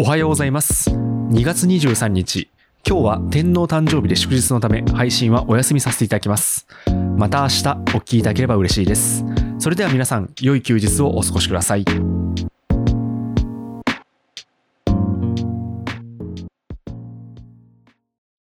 おはようございます。2月23日。今日は天皇誕生日で祝日のため配信はお休みさせていただきます。また明日お聞きいただければ嬉しいです。それでは皆さん良い休日をお過ごしください。